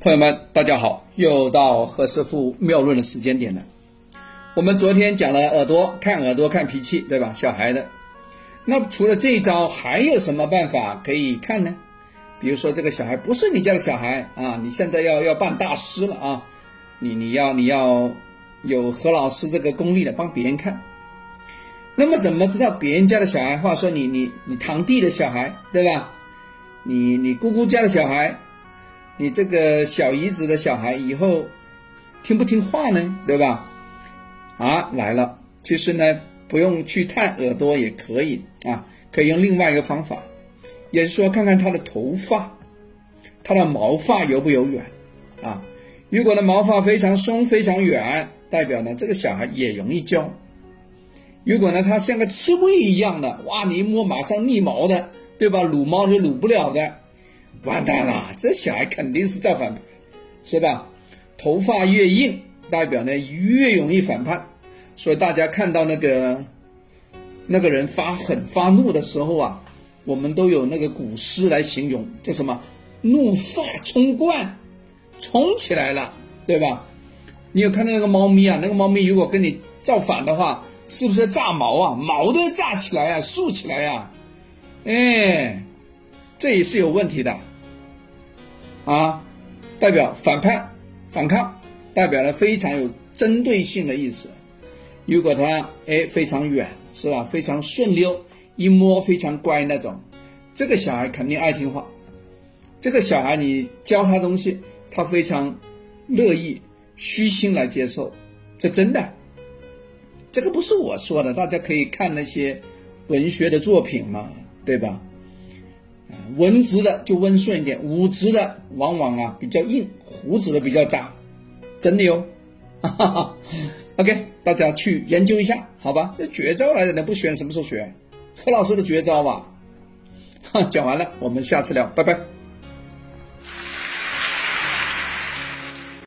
朋友们，大家好，又到何师傅妙论的时间点了。我们昨天讲了耳朵，看耳朵看脾气，对吧？小孩的。那除了这一招，还有什么办法可以看呢？比如说，这个小孩不是你家的小孩啊，你现在要要办大师了啊，你你要你要有何老师这个功力的帮别人看。那么怎么知道别人家的小孩？话说你你你堂弟的小孩，对吧？你你姑姑家的小孩，你这个小姨子的小孩以后听不听话呢？对吧？啊，来了，其实呢，不用去探耳朵也可以啊，可以用另外一个方法，也是说看看他的头发，他的毛发有不有远啊？如果呢毛发非常松非常远，代表呢这个小孩也容易教。如果呢，它像个刺猬一样的，哇，你一摸马上立毛的，对吧？撸猫就撸不了的，完蛋了，这小孩肯定是造反，是吧？头发越硬，代表呢越容易反叛，所以大家看到那个那个人发狠发怒的时候啊，我们都有那个古诗来形容，叫什么？怒发冲冠，冲起来了，对吧？你有看到那个猫咪啊？那个猫咪如果跟你造反的话。是不是炸毛啊？毛都要炸起来啊，竖起来呀！哎，这也是有问题的啊！代表反叛、反抗，代表了非常有针对性的意思。如果他哎非常远，是吧？非常顺溜，一摸非常乖那种，这个小孩肯定爱听话。这个小孩你教他东西，他非常乐意、虚心来接受，这真的。这个不是我说的，大家可以看那些文学的作品嘛，对吧？文职的就温顺一点，武职的往往啊比较硬，胡子的比较渣，真的哟。OK，大家去研究一下，好吧？这绝招来的，不学什么时候学？何老师的绝招吧。讲完了，我们下次聊，拜拜。